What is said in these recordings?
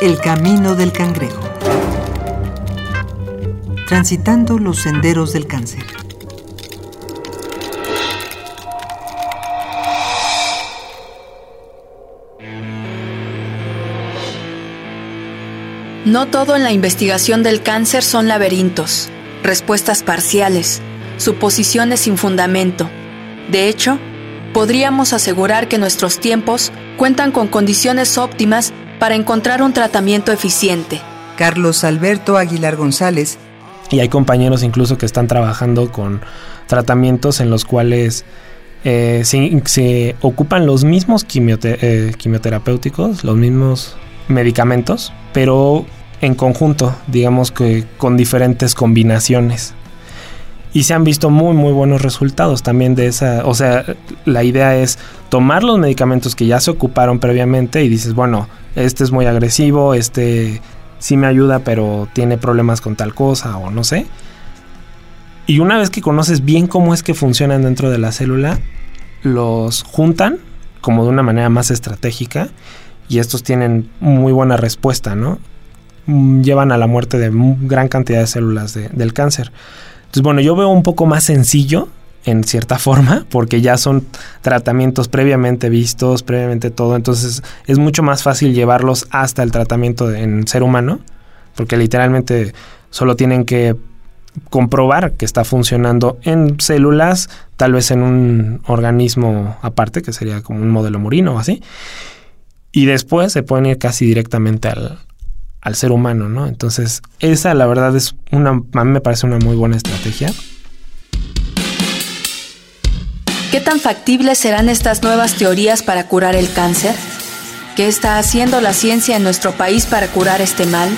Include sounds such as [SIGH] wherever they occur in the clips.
El camino del cangrejo. Transitando los senderos del cáncer. No todo en la investigación del cáncer son laberintos, respuestas parciales, suposiciones sin fundamento. De hecho, podríamos asegurar que nuestros tiempos cuentan con condiciones óptimas para encontrar un tratamiento eficiente. Carlos Alberto Aguilar González. Y hay compañeros incluso que están trabajando con tratamientos en los cuales eh, se, ocupan los mismos eh, quimioterapéuticos, los mismos medicamentos, pero en conjunto, digamos que con diferentes combinaciones. Y se han visto muy muy buenos resultados también de esa, o sea, la idea es tomar los medicamentos que ya se ocuparon previamente y dices, bueno, este es muy agresivo, este sí me ayuda, pero tiene problemas con tal cosa o no sé. Y una vez que conoces bien cómo es que funcionan dentro de la célula, los juntan como de una manera más estratégica y estos tienen muy buena respuesta, ¿no? Mm, llevan a la muerte de gran cantidad de células del cáncer. Entonces, bueno, yo veo un poco más sencillo en cierta [LAUGHS] forma, porque ya son tratamientos previamente vistos, previamente todo, entonces es mucho más fácil llevarlos hasta el tratamiento en ser humano, porque literalmente solo tienen que comprobar que está funcionando en células, tal vez en un organismo aparte, que sería como un modelo murino o así, y después se pueden ir casi directamente al, al ser humano, ¿no? Entonces, esa la verdad es una, a mí me parece una muy buena estrategia. ¿Qué tan factibles serán estas nuevas teorías para curar el cáncer? ¿Qué está haciendo la ciencia en nuestro país para curar este mal?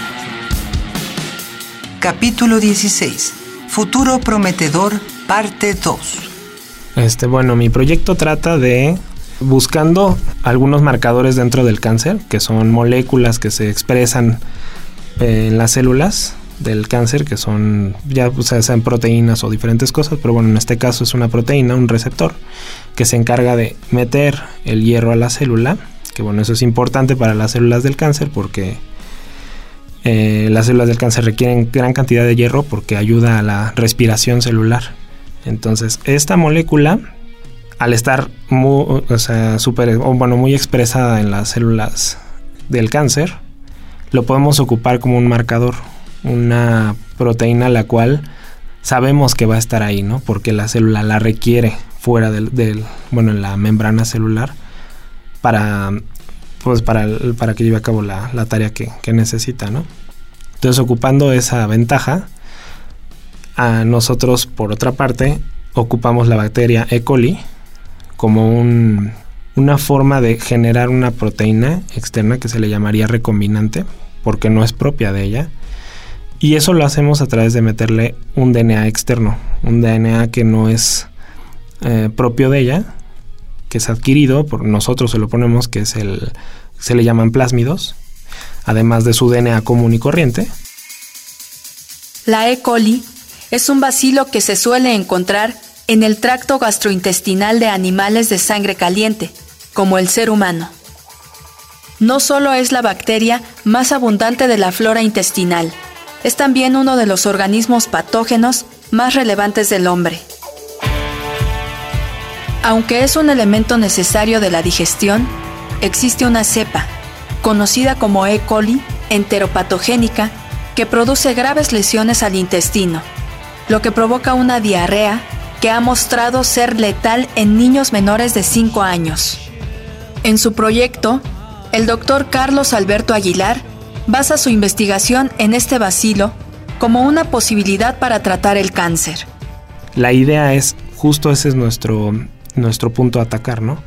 Capítulo 16. Futuro prometedor, parte 2. Este, bueno, mi proyecto trata de buscando algunos marcadores dentro del cáncer, que son moléculas que se expresan en las células del cáncer, que son ya sean proteínas o diferentes cosas, pero bueno, en este caso es una proteína, un receptor, que se encarga de meter el hierro a la célula, que bueno, eso es importante para las células del cáncer porque eh, las células del cáncer requieren gran cantidad de hierro porque ayuda a la respiración celular. Entonces, esta molécula al estar muy, o sea, super, bueno, muy expresada en las células del cáncer, lo podemos ocupar como un marcador, una proteína la cual sabemos que va a estar ahí, ¿no? Porque la célula la requiere fuera del, bueno, en la membrana celular para, pues para, para que lleve a cabo la, tarea que, que, necesita, ¿no? Entonces, ocupando esa ventaja, a nosotros, por otra parte, ocupamos la bacteria E. coli, como un, una forma de generar una proteína externa que se le llamaría recombinante, porque no es propia de ella. Y eso lo hacemos a través de meterle un DNA externo, un DNA que no es eh, propio de ella, que es adquirido, por nosotros se lo ponemos, que es el, se le llaman plásmidos, además de su DNA común y corriente. La E. coli es un bacilo que se suele encontrar en el tracto gastrointestinal de animales de sangre caliente, como el ser humano. No solo es la bacteria más abundante de la flora intestinal, es también uno de los organismos patógenos más relevantes del hombre. Aunque es un elemento necesario de la digestión, existe una cepa, conocida como E. coli, enteropatogénica, que produce graves lesiones al intestino, lo que provoca una diarrea que ha mostrado ser letal en niños menores de 5 años. En su proyecto, el doctor Carlos Alberto Aguilar basa su investigación en este bacilo como una posibilidad para tratar el cáncer. La idea es, justo ese es nuestro, nuestro punto a atacar, ¿no?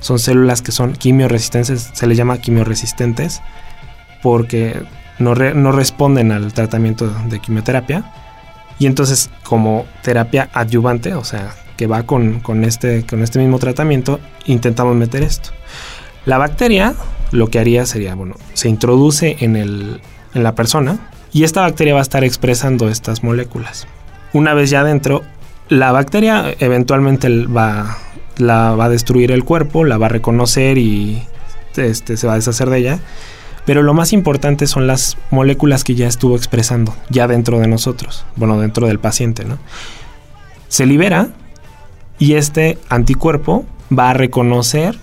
Son células que son quimioresistentes, se les llama quimioresistentes, porque no, no responden al tratamiento de quimioterapia y entonces como terapia adyuvante, o sea, que va con, este, con este mismo tratamiento, intentamos meter esto. La bacteria lo que haría sería, bueno, se introduce en, el, en la persona y esta bacteria va a estar expresando estas moléculas. Una vez ya adentro, la bacteria eventualmente va, la va a destruir el cuerpo, la va a reconocer y este, se va a deshacer de ella. Pero lo más importante son las moléculas que ya estuvo expresando, ya dentro de nosotros, bueno, dentro del paciente, ¿no? Se libera y este anticuerpo va a reconocer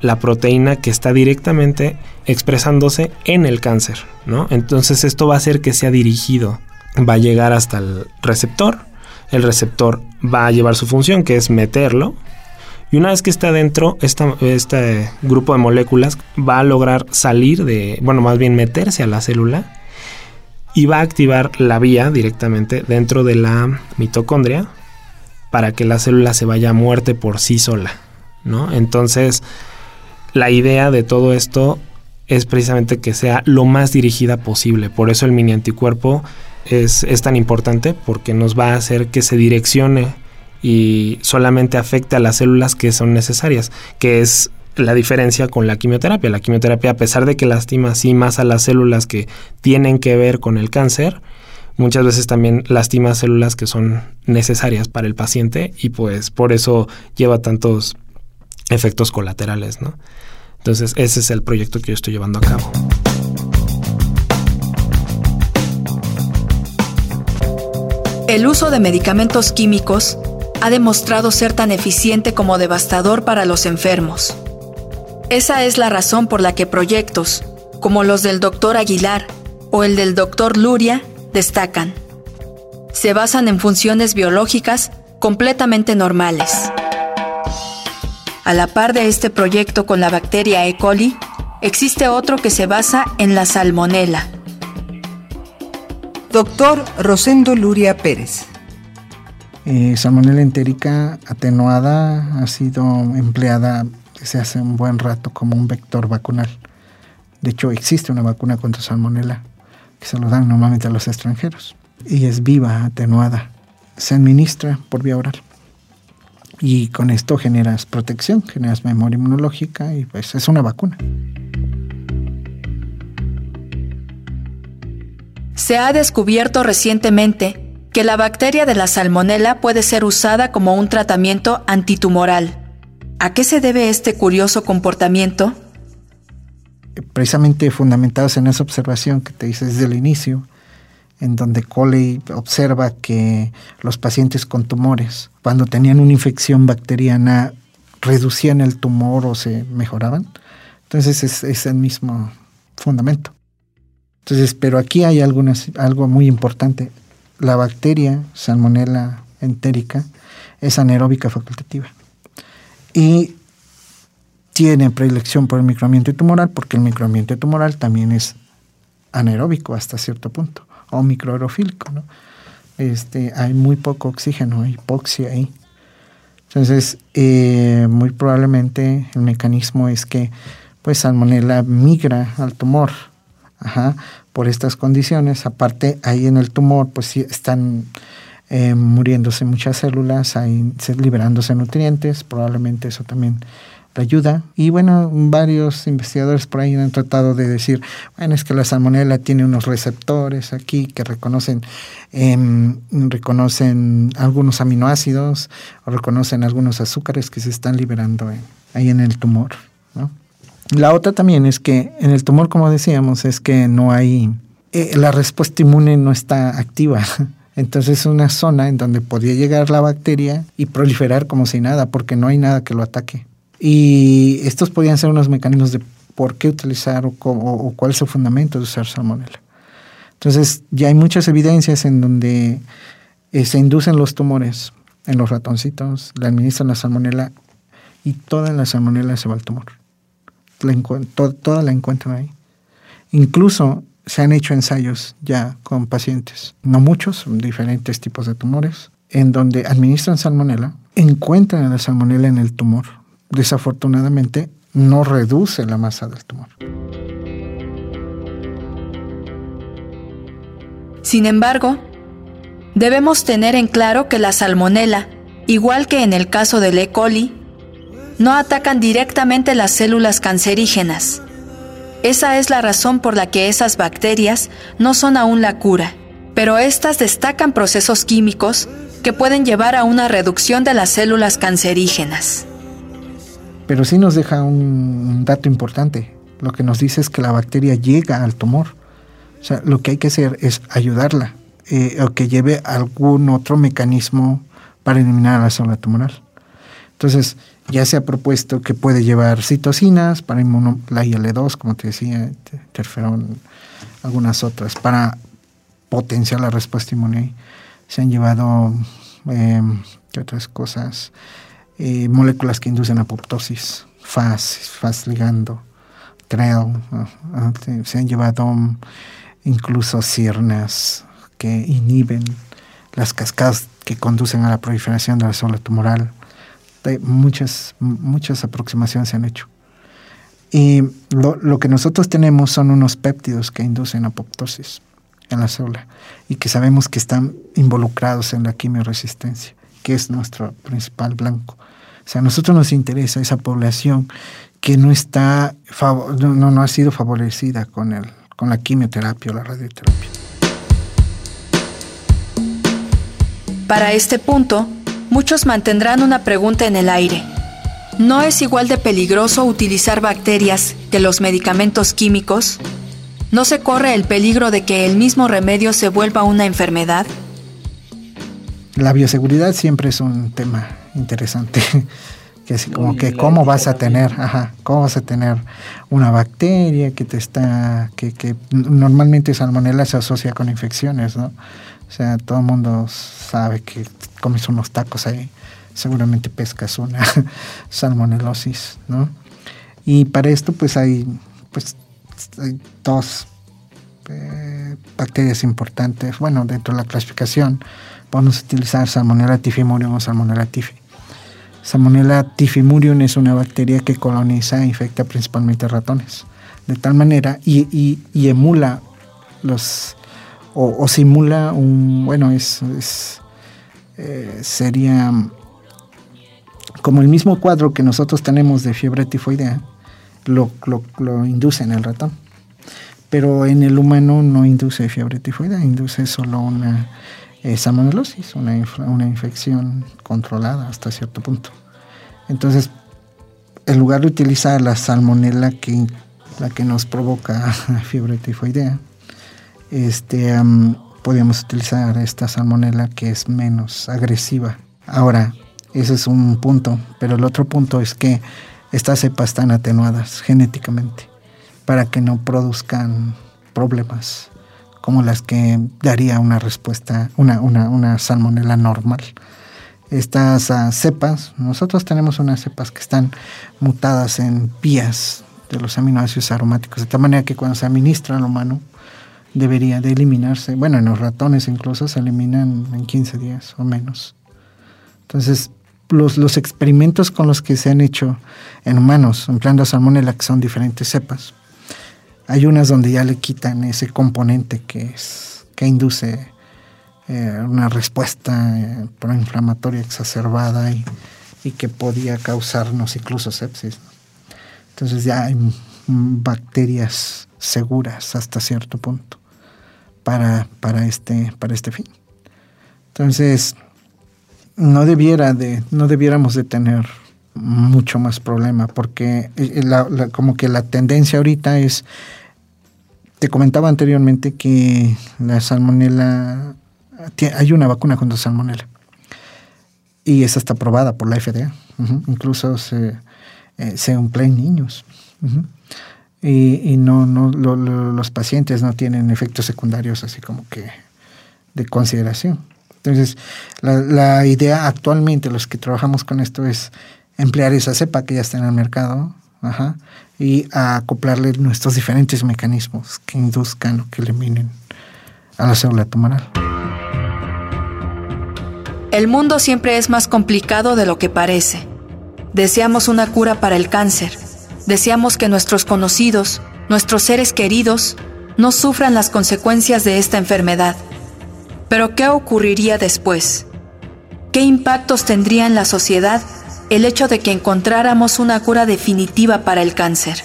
la proteína que está directamente expresándose en el cáncer, ¿no? Entonces esto va a hacer que sea dirigido, va a llegar hasta el receptor, el receptor va a llevar su función, que es meterlo, y una vez que está dentro, este grupo de moléculas va a lograr salir de, bueno, más bien meterse a la célula y va a activar la vía directamente dentro de la mitocondria para que la célula se vaya a muerte por sí sola, ¿no? Entonces, la idea de todo esto es precisamente que sea lo más dirigida posible. Por eso el mini anticuerpo es, es tan importante porque nos va a hacer que se direccione y solamente afecte a las células que son necesarias, que es la diferencia con la quimioterapia. La quimioterapia, a pesar de que lastima sí más a las células que tienen que ver con el cáncer, muchas veces también lastima células que son necesarias para el paciente y pues por eso lleva tantos efectos colaterales, ¿no? Entonces, ese es el proyecto que yo estoy llevando a cabo. El uso de medicamentos químicos ha demostrado ser tan eficiente como devastador para los enfermos. Esa es la razón por la que proyectos, como los del doctor Aguilar o el del doctor Luria, destacan. Se basan en funciones biológicas completamente normales. A la par de este proyecto con la bacteria E. coli, existe otro que se basa en la salmonela. Doctor Rosendo Luria Pérez. Eh, salmonella entérica atenuada ha sido empleada desde hace un buen rato como un vector vacunal. De hecho, existe una vacuna contra salmonella que se lo dan normalmente a los extranjeros y es viva, atenuada. Se administra por vía oral. Y con esto generas protección, generas memoria inmunológica y pues es una vacuna. Se ha descubierto recientemente que la bacteria de la salmonela puede ser usada como un tratamiento antitumoral. ¿A qué se debe este curioso comportamiento? Precisamente fundamentados en esa observación que te hice desde el inicio, en donde Coley observa que los pacientes con tumores, cuando tenían una infección bacteriana, reducían el tumor o se mejoraban. Entonces es, el mismo fundamento. Entonces, pero aquí hay algo muy importante la bacteria Salmonella entérica es anaeróbica facultativa y tiene predilección por el microambiente tumoral porque el microambiente tumoral también es anaeróbico hasta cierto punto o microaerofílico. ¿no? Este, hay muy poco oxígeno, hipoxia ahí. Entonces, eh, muy probablemente el mecanismo es que pues Salmonella migra al tumor. Ajá, por estas condiciones. Aparte, ahí en el tumor, pues sí están eh, muriéndose muchas células, ahí liberándose nutrientes, probablemente eso también le ayuda. Y bueno, varios investigadores por ahí han tratado de decir, bueno, es que la salmonela tiene unos receptores aquí que reconocen, em, reconocen algunos aminoácidos o reconocen algunos azúcares que se están liberando ahí en el tumor. La otra también es que en el tumor, como decíamos, es que no hay, eh, la respuesta inmune no está activa. [LAUGHS] Entonces es una zona en donde podría llegar la bacteria y proliferar como si nada, porque no hay nada que lo ataque. Y estos podrían ser unos mecanismos de por qué utilizar o, cuál es el fundamento de usar salmonella. Entonces ya hay muchas evidencias en donde eh, se inducen los tumores en los ratoncitos, le administran la salmonella y toda la salmonella se va al tumor toda la encuentran ahí. Incluso se han hecho ensayos ya con pacientes, no muchos, diferentes tipos de tumores, en donde administran salmonela, encuentran la salmonela en el tumor. Desafortunadamente, no reduce la masa del tumor. Sin embargo, debemos tener en claro que la salmonela, igual que en el caso del E. coli, no atacan directamente las células cancerígenas. Esa es la razón por la que esas bacterias no son aún la cura, pero estas destacan procesos químicos que pueden llevar a una reducción de las células cancerígenas. Pero sí nos deja un dato importante. lo que nos dice es que la bacteria llega al tumor. O sea, lo que hay que hacer es ayudarla eh, o que lleve algún otro mecanismo para eliminar la célula tumoral. Entonces, ya se ha propuesto que puede llevar citocinas para inmuno, la IL-2, como te decía, interferón, algunas otras, para potenciar la respuesta inmune. Se han llevado, eh, ¿qué otras cosas? Eh, moléculas que inducen apoptosis, FAS, FAS ligando, TREL, se han llevado incluso CIRNAS que inhiben las cascadas que conducen a la proliferación de la célula tumoral. Muchas, muchas aproximaciones se han hecho. Y lo, lo, que nosotros tenemos son unos péptidos que inducen apoptosis en la célula y que sabemos que están involucrados en la quimioresistencia, que es nuestro principal blanco. O sea, a nosotros nos interesa esa población que no está no, no ha sido favorecida con el, con la quimioterapia o la radioterapia. Para este punto, muchos mantendrán una pregunta en el aire. ¿No es igual de peligroso utilizar bacterias que los medicamentos químicos? ¿No se corre el peligro de que el mismo remedio se vuelva una enfermedad? La bioseguridad siempre es un tema interesante. [LAUGHS] que como que cómo vas a tener, ajá, cómo vas a tener una bacteria que te está, que, que normalmente salmonella se asocia con infecciones, ¿no? O sea, todo el mundo sabe que comes unos tacos ahí, seguramente pescas una [LAUGHS] salmonelosis, ¿no? Y para esto pues hay, pues, hay dos eh, bacterias importantes. Bueno, dentro de la clasificación podemos utilizar Salmonella tifimurium o Salmonella tifi. Salmonella tifimurium es una bacteria que coloniza e infecta principalmente ratones. De tal manera, y, emula los, o, simula un, bueno, es, eh, sería como el mismo cuadro que nosotros tenemos de fiebre tifoidea, lo, lo induce en el ratón. Pero en el humano no induce fiebre tifoidea, induce solo una eh, salmonelosis, una, una infección controlada hasta cierto punto. Entonces, en lugar de utilizar la salmonela que, la que nos provoca [LAUGHS] fiebre tifoidea, este, podríamos utilizar esta salmonela que es menos agresiva. Ahora, ese es un punto, pero el otro punto es que estas cepas están atenuadas genéticamente para que no produzcan problemas como las que daría una respuesta, una, una, una salmonela normal. Estas uh, cepas, nosotros tenemos unas cepas que están mutadas en vías de los aminoácidos aromáticos, de tal manera que cuando se administra al humano debería de eliminarse, bueno, en los ratones incluso se eliminan en 15 días o menos. Entonces, los, los experimentos con los que se han hecho en humanos, empleando salmonella, que son diferentes cepas, hay unas donde ya le quitan ese componente que, es, que induce eh, una respuesta eh, proinflamatoria exacerbada y, que podía causarnos incluso sepsis. Entonces ya hay bacterias seguras hasta cierto punto para, para, este, para este fin. Entonces, no debiera de, no debiéramos de tener mucho más problema, porque eh, como que la tendencia ahorita es te comentaba anteriormente que la salmonela, hay una vacuna contra salmonela y esa está aprobada por la FDA. Incluso se, eh, se emplea en niños. Y, no, no los pacientes no tienen efectos secundarios así como que de consideración. Entonces, la, idea actualmente, los que trabajamos con esto, es emplear esa cepa que ya está en el mercado, y acoplarle nuestros diferentes mecanismos que induzcan o que eliminen a la célula tumoral. El mundo siempre es más complicado de lo que parece. Deseamos una cura para el cáncer. Deseamos que nuestros conocidos, nuestros seres queridos, no sufran las consecuencias de esta enfermedad. Pero ¿qué ocurriría después? ¿Qué impactos tendría en la sociedad el hecho de que encontráramos una cura definitiva para el cáncer.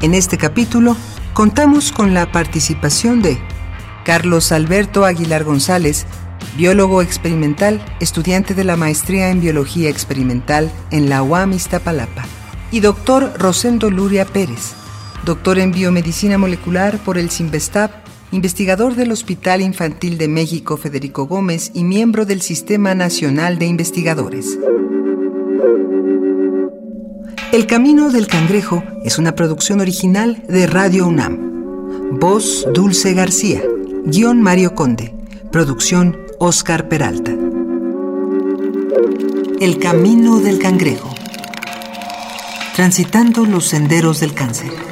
En este capítulo contamos con la participación de Carlos Alberto Aguilar González, biólogo experimental, estudiante de la maestría en biología experimental en la UAM Iztapalapa. y doctor Rosendo Luria Pérez, doctor en biomedicina molecular por el CIMBESTAP, investigador del Hospital Infantil de México Federico Gómez y miembro del Sistema Nacional de Investigadores. El Camino del Cangrejo es una producción original de Radio UNAM. Voz Dulce García. Guión Mario Conde. Producción Oscar Peralta. El Camino del Cangrejo. Transitando los senderos del cáncer.